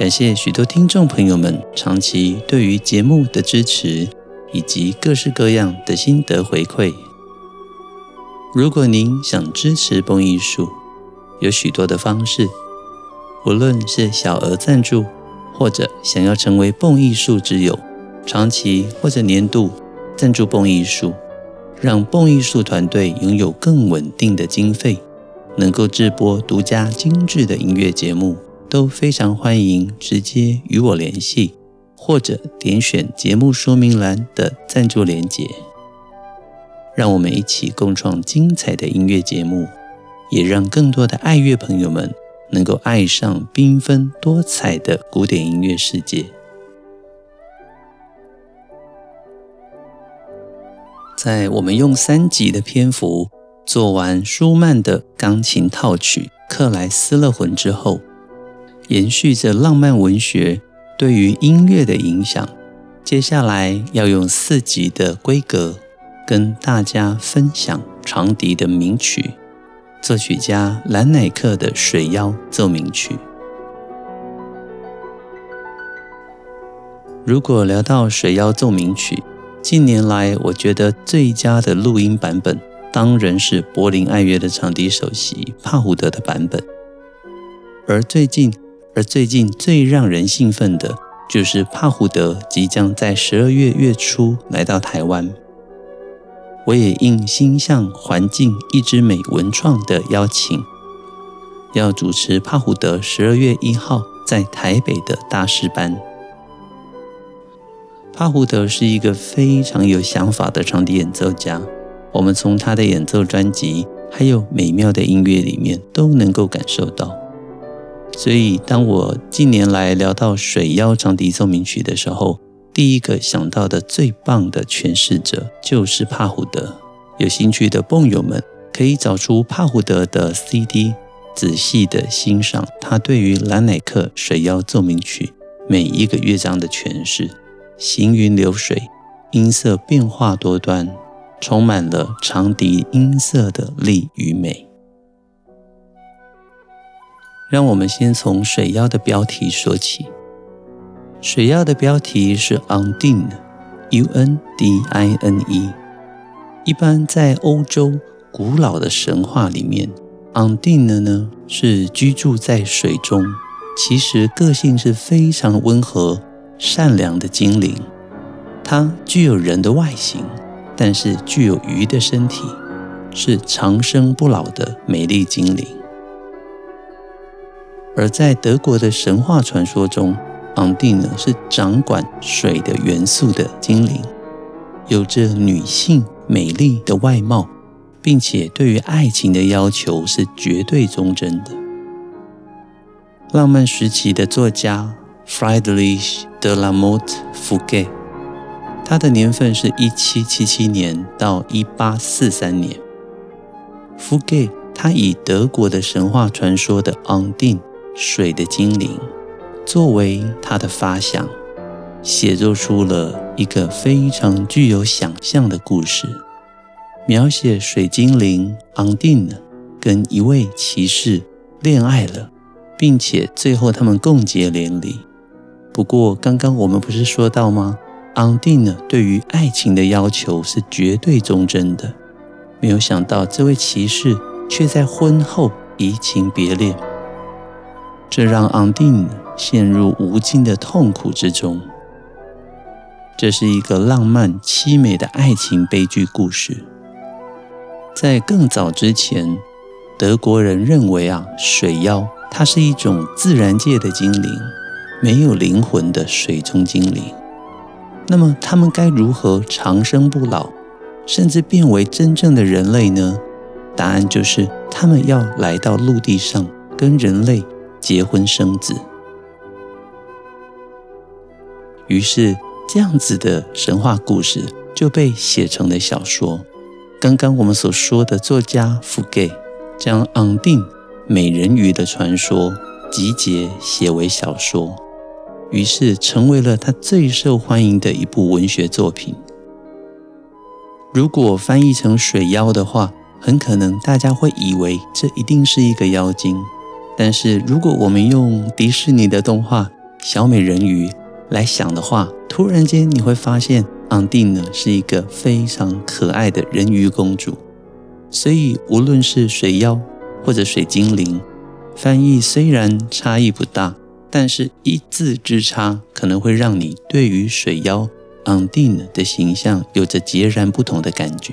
感谢许多听众朋友们长期对于节目的支持，以及各式各样的心得回馈。如果您想支持蹦艺术，有许多的方式。无论是小额赞助，或者想要成为蹦艺术之友，长期或者年度赞助蹦艺术，让蹦艺术团队拥有更稳定的经费，能够制播独家精致的音乐节目，都非常欢迎直接与我联系，或者点选节目说明栏的赞助连结。让我们一起共创精彩的音乐节目，也让更多的爱乐朋友们。能够爱上缤纷多彩的古典音乐世界。在我们用三集的篇幅做完舒曼的钢琴套曲《克莱斯勒魂》之后，延续着浪漫文学对于音乐的影响，接下来要用四集的规格跟大家分享长笛的名曲。作曲家兰乃克的《水妖奏鸣曲》。如果聊到《水妖奏鸣曲》，近年来我觉得最佳的录音版本，当然是柏林爱乐的长笛首席帕胡德的版本。而最近，而最近最让人兴奋的，就是帕胡德即将在十二月月初来到台湾。我也应星象环境一枝美文创的邀请，要主持帕胡德十二月一号在台北的大师班。帕胡德是一个非常有想法的长笛演奏家，我们从他的演奏专辑还有美妙的音乐里面都能够感受到。所以，当我近年来聊到《水妖长笛奏鸣曲》的时候，第一个想到的最棒的诠释者就是帕胡德。有兴趣的蹦友们可以找出帕胡德的 CD，仔细的欣赏他对于兰乃克《水妖奏鸣曲》每一个乐章的诠释，行云流水，音色变化多端，充满了长笛音色的力与美。让我们先从《水妖》的标题说起。水妖的标题是 Undine，U-N-D-I-N-E。一般在欧洲古老的神话里面，Undine 呢是居住在水中，其实个性是非常温和、善良的精灵。它具有人的外形，但是具有鱼的身体，是长生不老的美丽精灵。而在德国的神话传说中，昂蒂呢是掌管水的元素的精灵，有着女性美丽的外貌，并且对于爱情的要求是绝对忠贞的。浪漫时期的作家 Friedrich de la Motte Fouquet，他的年份是一七七七年到一八四三年。Fouquet 他以德国的神话传说的昂定水的精灵。作为他的发想，写作出了一个非常具有想象的故事，描写水精灵昂蒂娜跟一位骑士恋爱了，并且最后他们共结连理。不过，刚刚我们不是说到吗？昂蒂娜对于爱情的要求是绝对忠贞的，没有想到这位骑士却在婚后移情别恋，这让昂蒂。陷入无尽的痛苦之中。这是一个浪漫凄美的爱情悲剧故事。在更早之前，德国人认为啊，水妖它是一种自然界的精灵，没有灵魂的水中精灵。那么，他们该如何长生不老，甚至变为真正的人类呢？答案就是，他们要来到陆地上，跟人类结婚生子。于是这样子的神话故事就被写成了小说。刚刚我们所说的作家福盖将昂定美人鱼的传说集结写为小说，于是成为了他最受欢迎的一部文学作品。如果翻译成水妖的话，很可能大家会以为这一定是一个妖精。但是如果我们用迪士尼的动画《小美人鱼》来想的话，突然间你会发现。昂定呢是一个非常可爱的人鱼公主，所以无论是水妖或者水精灵，翻译虽然差异不大，但是一字之差可能会让你对于水妖昂定的形象有着截然不同的感觉。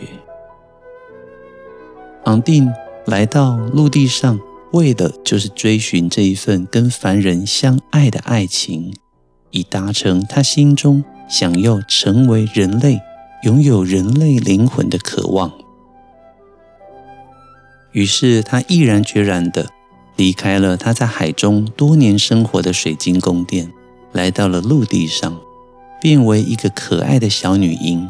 昂定来到陆地上，为的就是追寻这一份跟凡人相爱的爱情，以达成他心中。想要成为人类，拥有人类灵魂的渴望，于是他毅然决然地离开了他在海中多年生活的水晶宫殿，来到了陆地上，变为一个可爱的小女婴，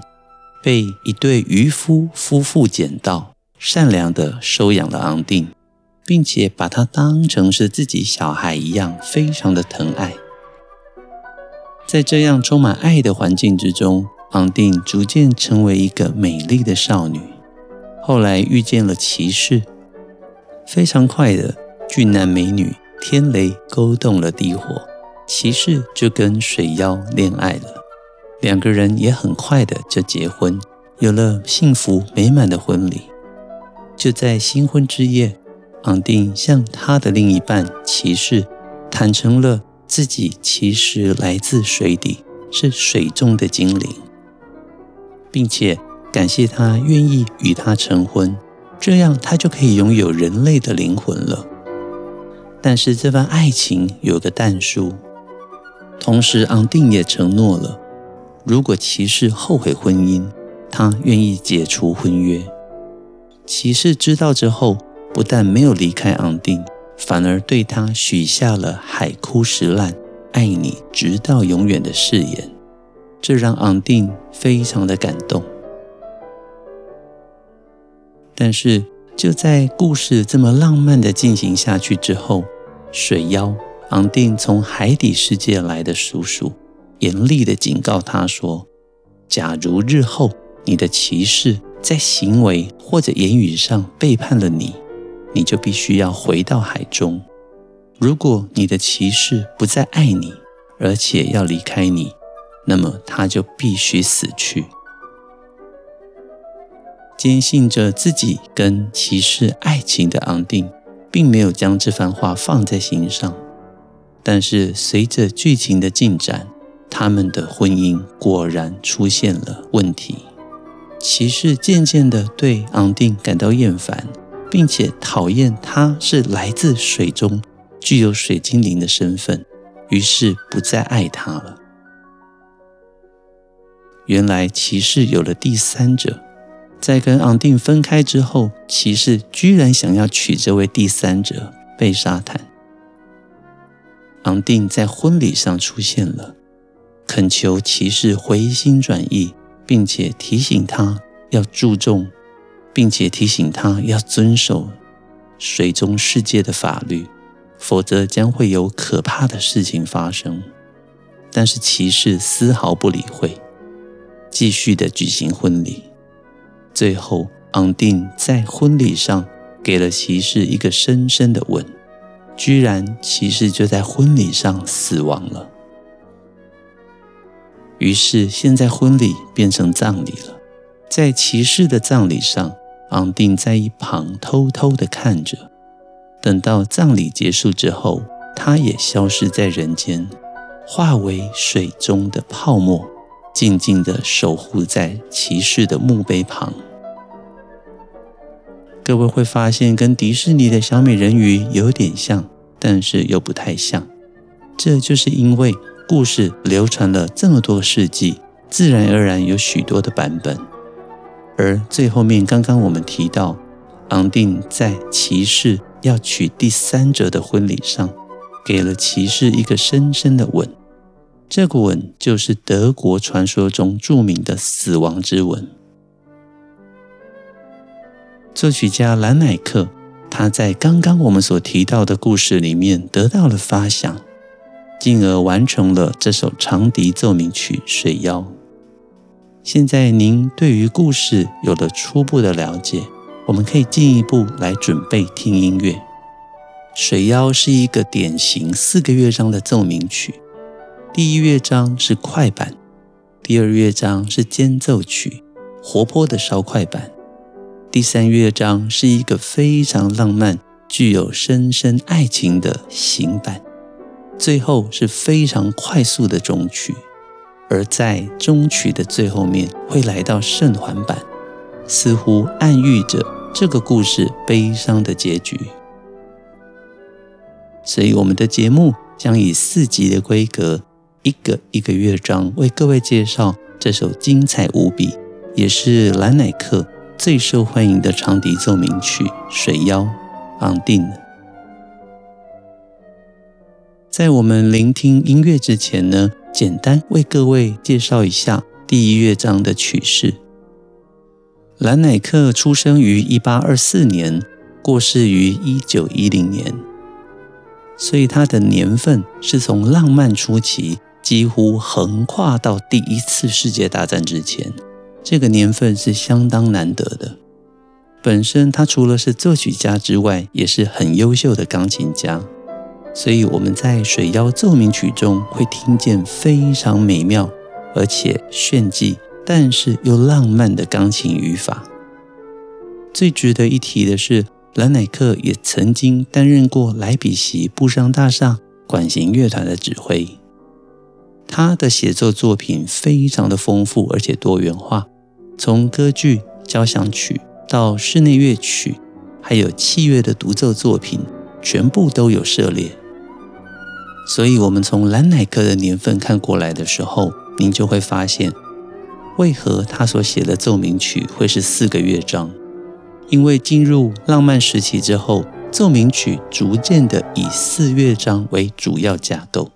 被一对渔夫夫妇捡到，善良地收养了昂定，并且把她当成是自己小孩一样，非常的疼爱。在这样充满爱的环境之中，昂定逐渐成为一个美丽的少女。后来遇见了骑士，非常快的俊男美女天雷勾动了地火，骑士就跟水妖恋爱了。两个人也很快的就结婚，有了幸福美满的婚礼。就在新婚之夜，昂定向他的另一半骑士坦诚了。自己其实来自水底，是水中的精灵，并且感谢他愿意与他成婚，这样他就可以拥有人类的灵魂了。但是这番爱情有个但书，同时昂定也承诺了，如果骑士后悔婚姻，他愿意解除婚约。骑士知道之后，不但没有离开昂定。反而对他许下了海枯石烂、爱你直到永远的誓言，这让昂定非常的感动。但是就在故事这么浪漫的进行下去之后，水妖昂定从海底世界来的叔叔严厉的警告他说：“假如日后你的骑士在行为或者言语上背叛了你。”你就必须要回到海中。如果你的骑士不再爱你，而且要离开你，那么他就必须死去。坚信着自己跟骑士爱情的昂定，并没有将这番话放在心上。但是随着剧情的进展，他们的婚姻果然出现了问题。骑士渐渐地对昂定感到厌烦。并且讨厌他是来自水中、具有水精灵的身份，于是不再爱他了。原来骑士有了第三者，在跟昂定分开之后，骑士居然想要娶这位第三者贝沙坦。昂定在婚礼上出现了，恳求骑士回心转意，并且提醒他要注重。并且提醒他要遵守水中世界的法律，否则将会有可怕的事情发生。但是骑士丝毫不理会，继续的举行婚礼。最后，昂定在婚礼上给了骑士一个深深的吻，居然骑士就在婚礼上死亡了。于是，现在婚礼变成葬礼了，在骑士的葬礼上。昂定在一旁偷偷地看着，等到葬礼结束之后，他也消失在人间，化为水中的泡沫，静静地守护在骑士的墓碑旁。各位会发现，跟迪士尼的小美人鱼有点像，但是又不太像。这就是因为故事流传了这么多世纪，自然而然有许多的版本。而最后面，刚刚我们提到，昂定在骑士要娶第三者的婚礼上，给了骑士一个深深的吻，这个吻就是德国传说中著名的死亡之吻。作曲家兰乃克，他在刚刚我们所提到的故事里面得到了发想，进而完成了这首长笛奏鸣曲《水妖》。现在您对于故事有了初步的了解，我们可以进一步来准备听音乐。《水妖》是一个典型四个乐章的奏鸣曲。第一乐章是快板，第二乐章是间奏曲，活泼的稍快板。第三乐章是一个非常浪漫、具有深深爱情的行板，最后是非常快速的终曲。而在终曲的最后面会来到圣环版，似乎暗喻着这个故事悲伤的结局。所以，我们的节目将以四集的规格。一个一个乐章为各位介绍这首精彩无比，也是兰乃克最受欢迎的长笛奏鸣曲《水妖》昂定。在我们聆听音乐之前呢，简单为各位介绍一下第一乐章的曲式。兰乃克出生于一八二四年，过世于一九一零年，所以他的年份是从浪漫初期。几乎横跨到第一次世界大战之前，这个年份是相当难得的。本身他除了是作曲家之外，也是很优秀的钢琴家，所以我们在《水妖奏鸣曲》中会听见非常美妙而且炫技，但是又浪漫的钢琴语法。最值得一提的是，兰乃克也曾经担任过莱比锡布商大厦管弦乐团的指挥。他的写作作品非常的丰富而且多元化，从歌剧、交响曲到室内乐曲，还有器乐的独奏作品，全部都有涉猎。所以，我们从兰乃克的年份看过来的时候，您就会发现，为何他所写的奏鸣曲会是四个乐章？因为进入浪漫时期之后，奏鸣曲逐渐的以四乐章为主要架构。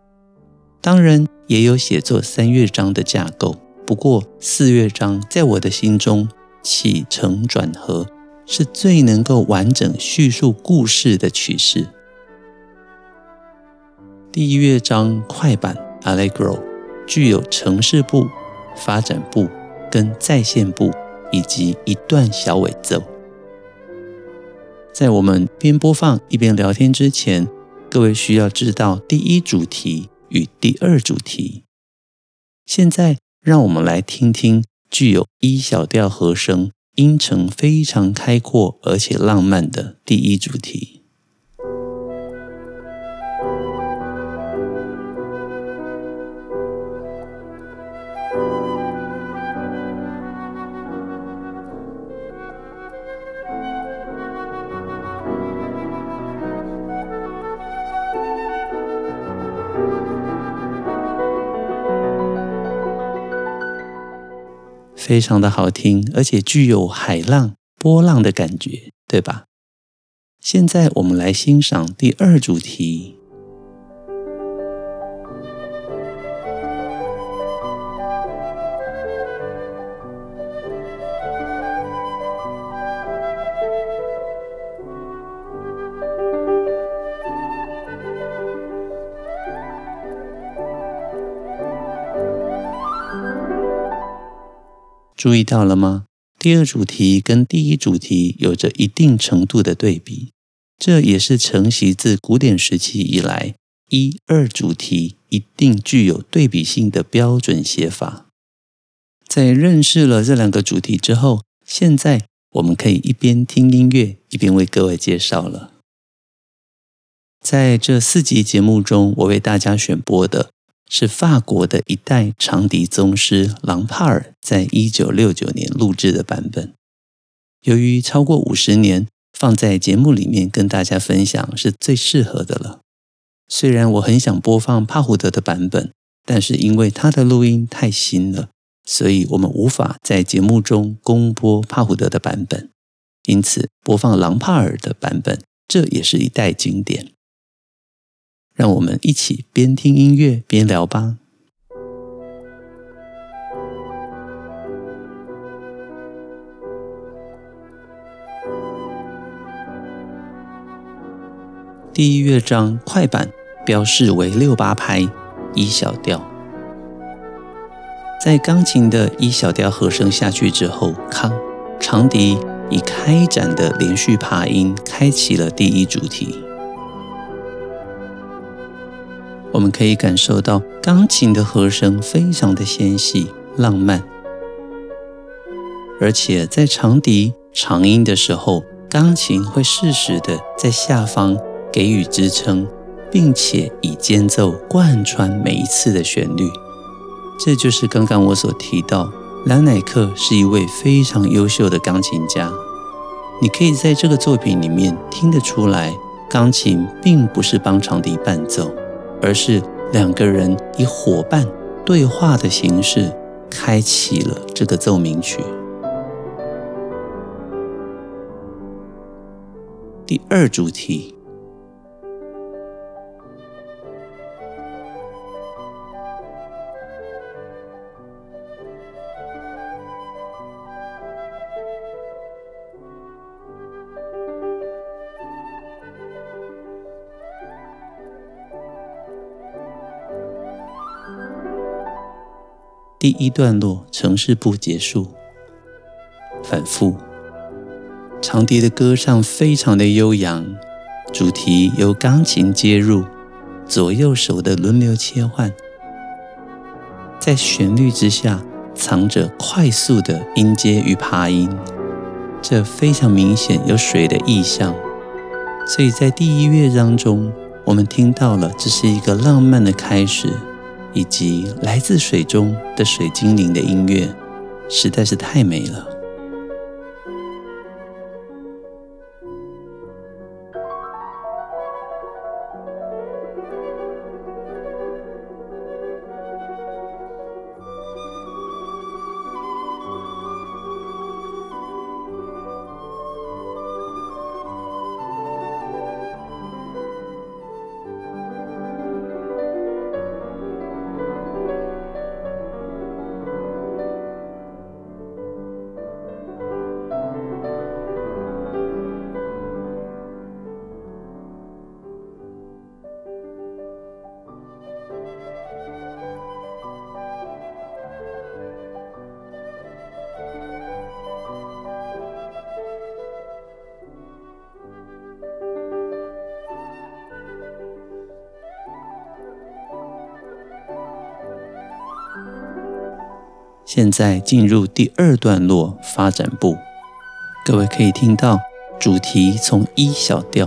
当然。也有写作三乐章的架构，不过四乐章在我的心中起承转合是最能够完整叙述故事的曲式。第一乐章快板 Allegro 具有呈示部、发展部跟再现部以及一段小尾奏。在我们边播放一边聊天之前，各位需要知道第一主题。与第二主题，现在让我们来听听具有 E 小调和声、音程非常开阔而且浪漫的第一主题。非常的好听，而且具有海浪、波浪的感觉，对吧？现在我们来欣赏第二主题。注意到了吗？第二主题跟第一主题有着一定程度的对比，这也是承袭自古典时期以来，一二主题一定具有对比性的标准写法。在认识了这两个主题之后，现在我们可以一边听音乐，一边为各位介绍了。在这四集节目中，我为大家选播的。是法国的一代长笛宗师朗帕尔在一九六九年录制的版本。由于超过五十年，放在节目里面跟大家分享是最适合的了。虽然我很想播放帕胡德的版本，但是因为他的录音太新了，所以我们无法在节目中公播帕胡德的版本。因此，播放朗帕尔的版本，这也是一代经典。让我们一起边听音乐边聊吧。第一乐章快板标示为六八拍一小调，在钢琴的一小调和声下去之后，康长笛以开展的连续爬音开启了第一主题。我们可以感受到钢琴的和声非常的纤细、浪漫，而且在长笛长音的时候，钢琴会适时的在下方给予支撑，并且以间奏贯穿每一次的旋律。这就是刚刚我所提到，兰乃克是一位非常优秀的钢琴家。你可以在这个作品里面听得出来，钢琴并不是帮长笛伴奏。而是两个人以伙伴对话的形式开启了这个奏鸣曲。第二主题。第一段落城市部结束，反复，长笛的歌唱非常的悠扬，主题由钢琴接入，左右手的轮流切换，在旋律之下藏着快速的音阶与爬音，这非常明显有水的意象，所以在第一乐章中，我们听到了这是一个浪漫的开始。以及来自水中的水精灵的音乐，实在是太美了。现在进入第二段落发展部，各位可以听到主题从 E 小调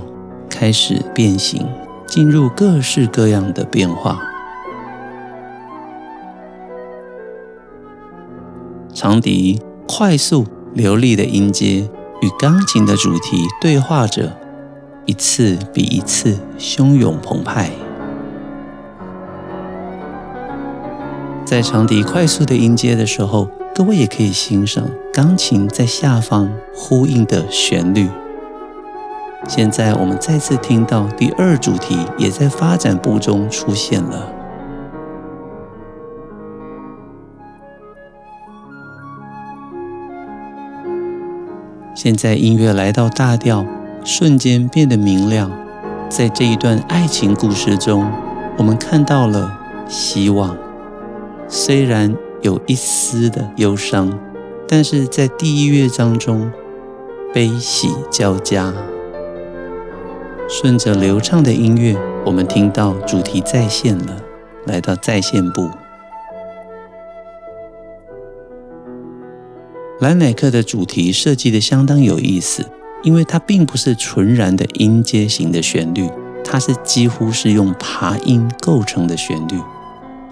开始变形，进入各式各样的变化。长笛快速流利的音阶与钢琴的主题对话着，一次比一次汹涌澎湃。在长笛快速的音阶的时候，各位也可以欣赏钢琴在下方呼应的旋律。现在我们再次听到第二主题也在发展部中出现了。现在音乐来到大调，瞬间变得明亮。在这一段爱情故事中，我们看到了希望。虽然有一丝的忧伤，但是在第一乐章中，悲喜交加。顺着流畅的音乐，我们听到主题再现了，来到再现部。兰乃克的主题设计的相当有意思，因为它并不是纯然的音阶型的旋律，它是几乎是用爬音构成的旋律。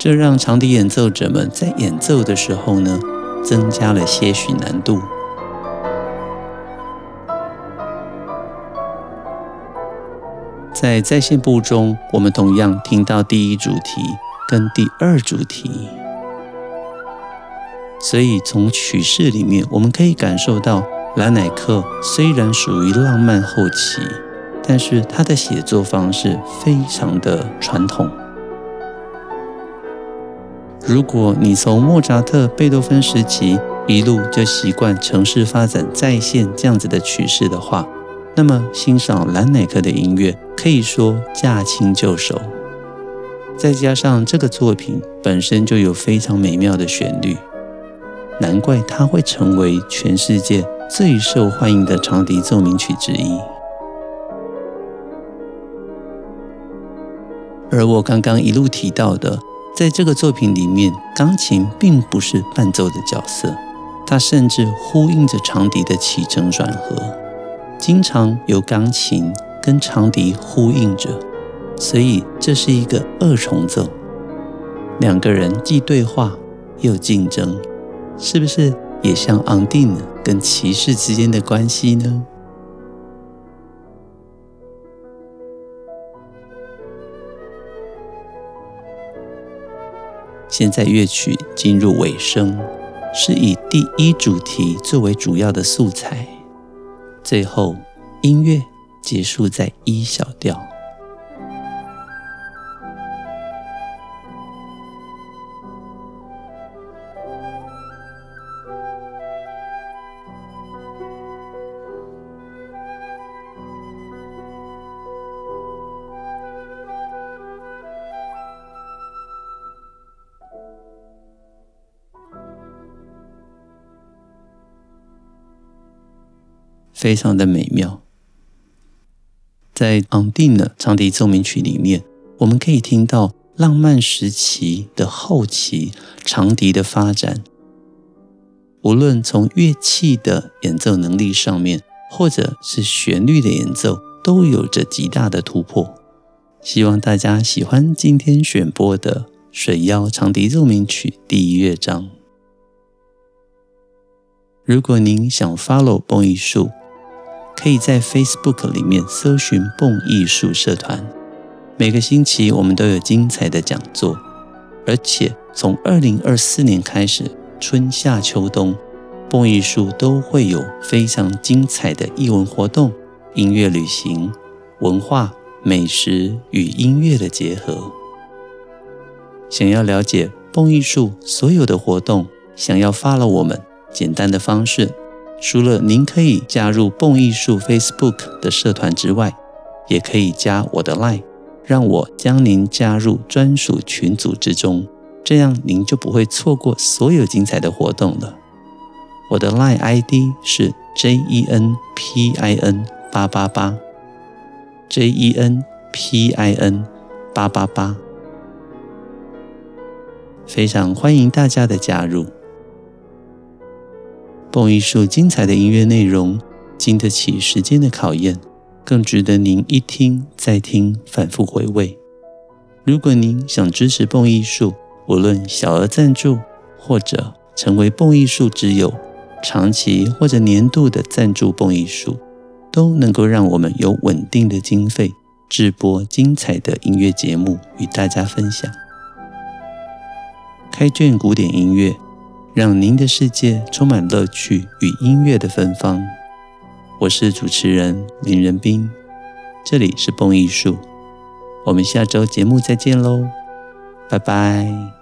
这让长笛演奏者们在演奏的时候呢，增加了些许难度。在再现部中，我们同样听到第一主题跟第二主题，所以从曲式里面，我们可以感受到兰乃克虽然属于浪漫后期，但是他的写作方式非常的传统。如果你从莫扎特、贝多芬时期一路就习惯城市发展再现这样子的曲式的话，那么欣赏兰乃克的音乐可以说驾轻就熟。再加上这个作品本身就有非常美妙的旋律，难怪它会成为全世界最受欢迎的长笛奏鸣曲之一。而我刚刚一路提到的，在这个作品里面，钢琴并不是伴奏的角色，它甚至呼应着长笛的起承转合，经常由钢琴跟长笛呼应着。所以这是一个二重奏，两个人既对话又竞争，是不是也像昂蒂娜跟骑士之间的关系呢？现在乐曲进入尾声，是以第一主题作为主要的素材，最后音乐结束在一小调。非常的美妙，在昂蒂的长笛奏鸣曲里面，我们可以听到浪漫时期的后期长笛的发展，无论从乐器的演奏能力上面，或者是旋律的演奏，都有着极大的突破。希望大家喜欢今天选播的《水妖长笛奏鸣曲》第一乐章。如果您想 follow 蹦艺术，可以在 Facebook 里面搜寻“蹦艺术社团”，每个星期我们都有精彩的讲座，而且从二零二四年开始，春夏秋冬，蹦艺术都会有非常精彩的艺文活动、音乐旅行、文化、美食与音乐的结合。想要了解蹦艺术所有的活动，想要 follow 我们，简单的方式。除了您可以加入蹦艺术 Facebook 的社团之外，也可以加我的 Line，让我将您加入专属群组之中，这样您就不会错过所有精彩的活动了。我的 Line ID 是 JENPIN 八八八，JENPIN 八八八，非常欢迎大家的加入。蹦艺术精彩的音乐内容，经得起时间的考验，更值得您一听再听，反复回味。如果您想支持蹦艺术，无论小额赞助或者成为蹦艺术之友，长期或者年度的赞助蹦艺术，都能够让我们有稳定的经费，制播精彩的音乐节目与大家分享。开卷古典音乐。让您的世界充满乐趣与音乐的芬芳。我是主持人林仁斌，这里是蹦艺术。我们下周节目再见喽，拜拜。